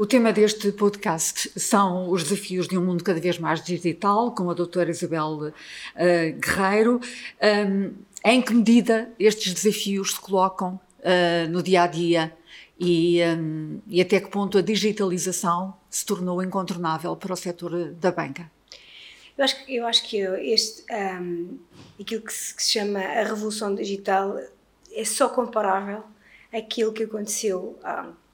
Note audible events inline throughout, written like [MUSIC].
O tema deste podcast são os desafios de um mundo cada vez mais digital, com a doutora Isabel uh, Guerreiro. Um, em que medida estes desafios se colocam uh, no dia a dia e, um, e até que ponto a digitalização se tornou incontornável para o setor da banca? Eu acho, eu acho que este, um, aquilo que se, que se, chama a revolução digital é só comparável àquilo que aconteceu um,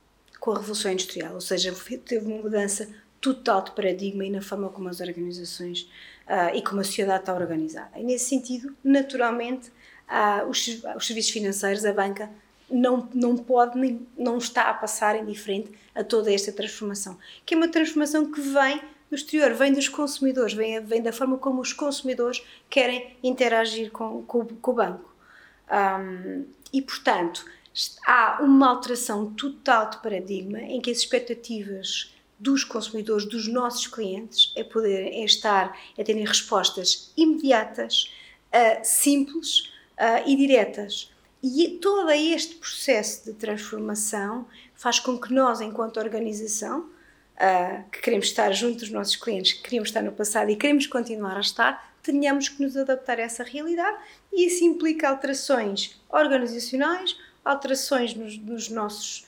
com a revolução industrial, ou seja, teve uma mudança total de paradigma e na forma como as organizações uh, e como a sociedade está organizada. E nesse sentido, naturalmente, uh, os, os serviços financeiros, a banca, não, não pode nem não está a passar indiferente a toda esta transformação, que é uma transformação que vem do exterior, vem dos consumidores, vem, vem da forma como os consumidores querem interagir com, com, com o banco. Um, e, portanto, há uma alteração total de paradigma em que as expectativas dos consumidores, dos nossos clientes, é poder é estar, é terem respostas imediatas, uh, simples uh, e diretas. E todo este processo de transformação faz com que nós, enquanto organização, uh, que queremos estar junto dos nossos clientes, que queremos estar no passado e queremos continuar a estar, tenhamos que nos adaptar a essa realidade e isso implica alterações organizacionais, alterações nos, nos nossos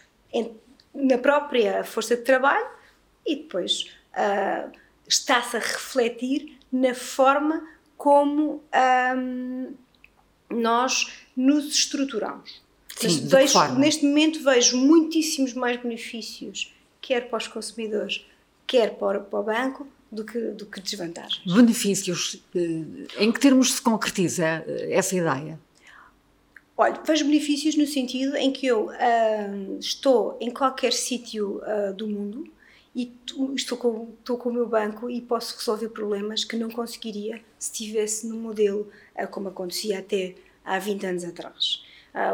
na própria força de trabalho e depois uh, está-se a refletir na forma como um, nós nos estruturamos. Sim, vejo, neste momento vejo muitíssimos mais benefícios, quer para os consumidores, quer para, para o banco, do que, do que desvantagens. Benefícios, eh, em que termos se concretiza eh, essa ideia? Olha, vejo benefícios no sentido em que eu uh, estou em qualquer sítio uh, do mundo e estou com, estou com o meu banco e posso resolver problemas que não conseguiria se estivesse no modelo uh, como acontecia até há 20 anos atrás.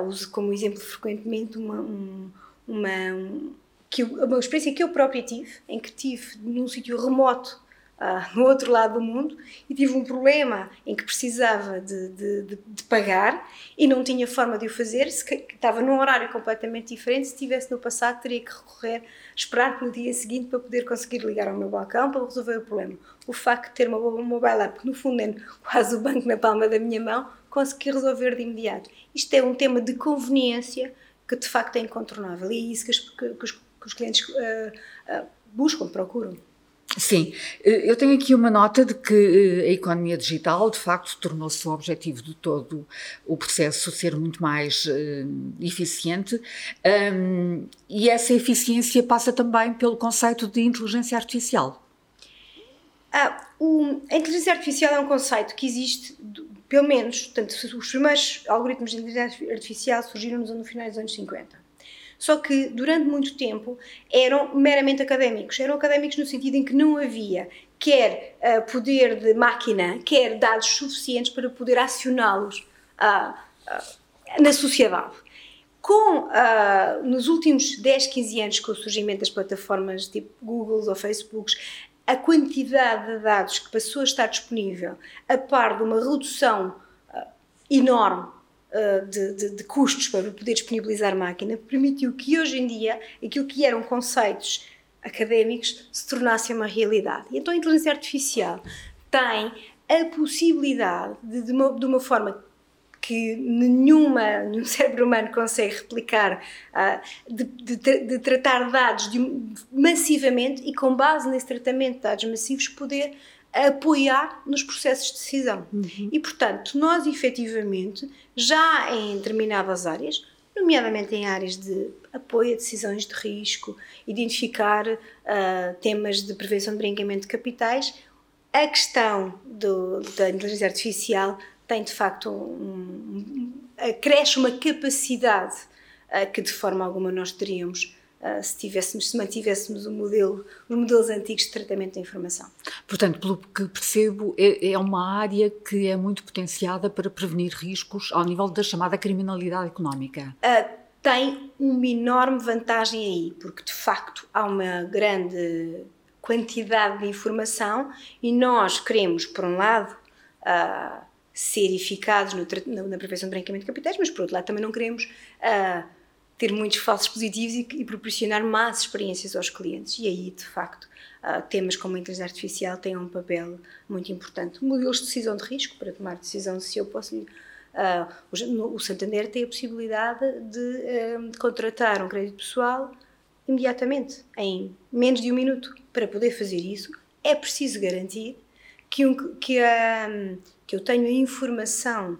uso como exemplo frequentemente uma, um, uma, um, que eu, uma experiência que eu própria tive, em que tive num sítio remoto uh, no outro lado do mundo e tive um problema em que precisava de, de, de, de pagar e não tinha forma de o fazer, se, estava num horário completamente diferente, se estivesse no passado teria que recorrer, esperar pelo dia seguinte para poder conseguir ligar ao meu balcão para resolver o problema. O facto de ter uma mobile app, que no fundo é quase o banco na palma da minha mão, consegui resolver de imediato. Isto é um tema de conveniência que de facto é incontornável e é isso que os, que os, que os clientes uh, uh, buscam, procuram. Sim, eh, eu tenho aqui uma nota de que eh, a economia digital, de facto, tornou-se o objetivo de todo o processo ser muito mais uh, eficiente um, e essa eficiência passa também pelo conceito de inteligência artificial. Ah, o, a inteligência artificial é um conceito que existe, pelo menos, portanto, os primeiros algoritmos de inteligência artificial surgiram no final dos anos 50. Só que durante muito tempo eram meramente académicos. Eram académicos no sentido em que não havia quer uh, poder de máquina, quer dados suficientes para poder acioná-los uh, uh, na sociedade. Com, nos últimos 10, 15 anos, com o surgimento das plataformas tipo Google ou Facebook, a quantidade de dados que passou a estar disponível, a par de uma redução enorme de, de, de, custos para poder disponibilizar máquina, permitiu que hoje em dia aquilo que eram conceitos académicos se tornasse uma realidade. E então a inteligência artificial tem a possibilidade de, de, uma, de uma forma que nenhuma, [LAUGHS] nenhum cérebro humano consegue replicar, uh, de, de, de, tratar dados massivamente e, com base nesse tratamento de dados massivos, poder apoiar nos processos de decisão. Uhum. E, portanto, nós efetivamente, já em determinadas áreas, nomeadamente em áreas de apoio a decisões de risco, identificar uh, temas de prevenção de branqueamento de capitais, a questão do, da inteligência artificial tem de facto um, um, acresce uma capacidade uh, que de forma alguma nós teríamos se, tivéssemos, se mantivéssemos o modelo, os modelos antigos de tratamento da informação. Portanto, pelo que percebo, é, é uma área que é muito potenciada para prevenir riscos ao nível da chamada criminalidade económica. Uh, tem uma enorme vantagem aí, porque de facto há uma grande quantidade de informação e nós queremos, por um lado, uh, ser eficazes no, na, na prevenção de branqueamento de capitais, mas por outro lado também não queremos uh, ter muitos falsos positivos e, e proporcionar más experiências aos clientes. E aí, de facto, uh, temas como a inteligência artificial têm um papel muito importante. Modelos de decisão de risco, para tomar decisão se eu posso. Uh, o, Santander tem a possibilidade de uh, contratar um crédito pessoal imediatamente, em menos de um minuto. Para poder fazer isso, é preciso garantir que, um, que, que eu tenho a informação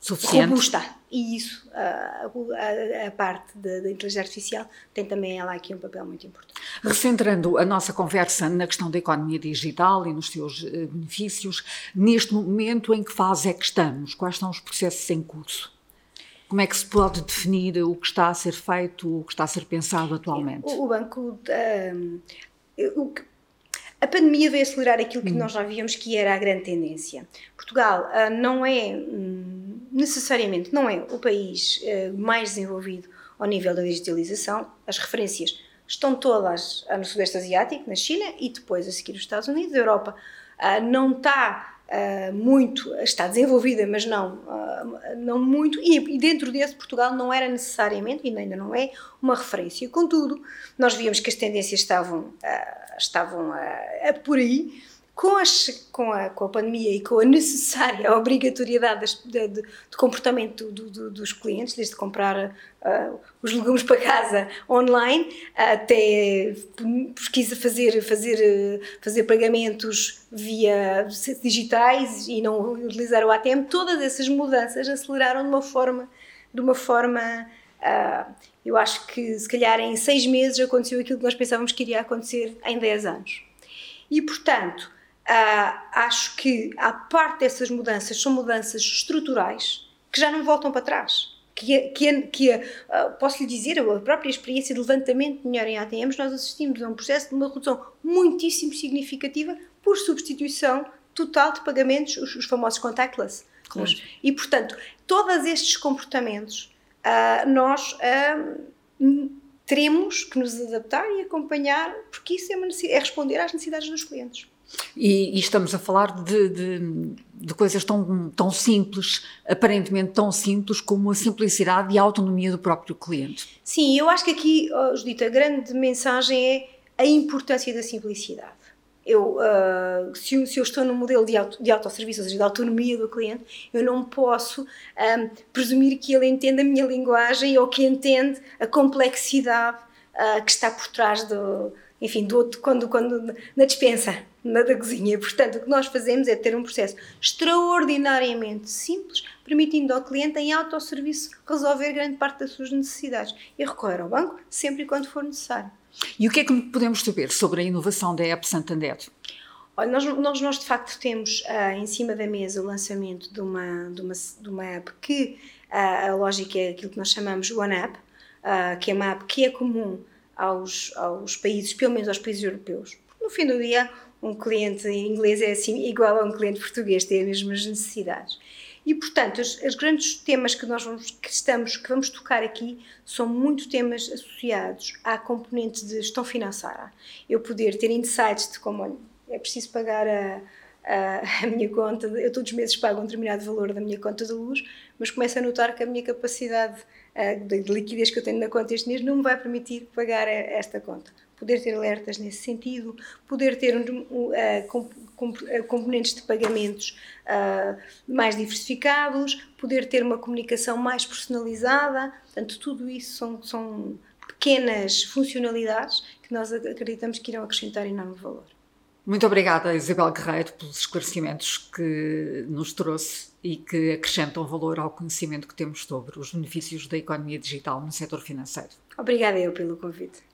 Suficiente. robusta. E isso, a, a, a parte da, inteligência artificial, tem também ela aqui um papel muito importante. Recentrando a nossa conversa na questão da economia digital e nos seus uh, benefícios, neste momento em que fase é que estamos? Quais são os processos em curso? Como é que se pode definir o que está a ser feito, o que está a ser pensado atualmente? O, o banco. Um, o, a pandemia veio acelerar aquilo que hum. nós já víamos que era a grande tendência. Portugal uh, não é, hum, necessariamente, não é o país uh, mais desenvolvido ao nível da digitalização. As referências estão todas no Sudeste Asiático, na China, e depois a seguir os Estados Unidos. A Europa não está Uh, muito, está desenvolvida, mas não, não muito, e, dentro desse Portugal não era necessariamente, e ainda não é, uma referência. Contudo, nós víamos que as tendências estavam, estavam por aí, com, as, com, a, com a pandemia e com a necessária [LAUGHS] obrigatoriedade de, de, de comportamento do, do, dos clientes, desde comprar uh, os legumes para casa online, até pesquisa fazer, fazer, fazer pagamentos via digitais e não utilizar o ATM, todas essas mudanças aceleraram de uma forma, de uma forma uh, eu acho que se calhar em seis meses aconteceu aquilo que nós pensávamos que iria acontecer em dez anos. E portanto, Uh, acho que a parte dessas mudanças são mudanças estruturais que já não voltam para trás. Que, que, que uh, posso lhe dizer, a própria experiência de levantamento de dinheiro em ATMs, nós assistimos a um processo de uma redução muitíssimo significativa por substituição total de pagamentos, os, os famosos contactless. Claro. E, portanto, todos estes comportamentos uh, nós teremos que nos adaptar e acompanhar, porque isso é, é responder às necessidades dos clientes. E, e, estamos a falar de, de, de, coisas tão, tão simples, aparentemente tão simples, como a simplicidade e a autonomia do próprio cliente. Sim, eu acho que aqui, oh, Judita, a grande mensagem é a importância da simplicidade. Eu, uh, se, se, eu estou num modelo de, auto, de autosserviço, ou seja, autonomia do cliente, eu não posso um, presumir que ele entenda a minha linguagem ou que entende a complexidade uh, que está por trás do, enfim, do outro, quando, quando, na dispensa, na da cozinha. Portanto, o que nós fazemos é ter um processo extraordinariamente simples, permitindo ao cliente, em autosserviço, resolver grande parte das suas necessidades e recorrer ao banco sempre e quando for necessário. E o que é que podemos saber sobre a inovação da App Santander? Olha, nós, nós, nós de facto temos uh, em cima da mesa o lançamento de uma, de uma, de uma app que uh, a lógica é aquilo que nós chamamos One App, uh, que é uma app que é comum aos, aos países, pelo menos aos países europeus. No fim do dia, um cliente inglês é assim igual a um cliente português, tem as mesmas necessidades. E, portanto, os, os, grandes temas que nós vamos, que estamos, que vamos tocar aqui são muito temas associados à componente de gestão financeira. Eu poder ter insights de como olha, é preciso pagar a, a, [LAUGHS] a, minha conta, eu todos os meses pago um determinado valor da minha conta de luz, mas começo a notar que a minha capacidade de liquidez que eu tenho na conta este mês não me vai permitir pagar esta conta. Poder ter alertas nesse sentido, poder ter uh, componentes de pagamentos mais diversificados, poder ter uma comunicação mais personalizada. Portanto, tudo isso são, são pequenas funcionalidades que nós acreditamos que irão acrescentar enorme valor. Muito obrigada, Isabel Guerreiro, pelos esclarecimentos que nos trouxe e que acrescentam valor ao conhecimento que temos sobre os benefícios da economia digital no setor financeiro. Obrigada eu pelo convite.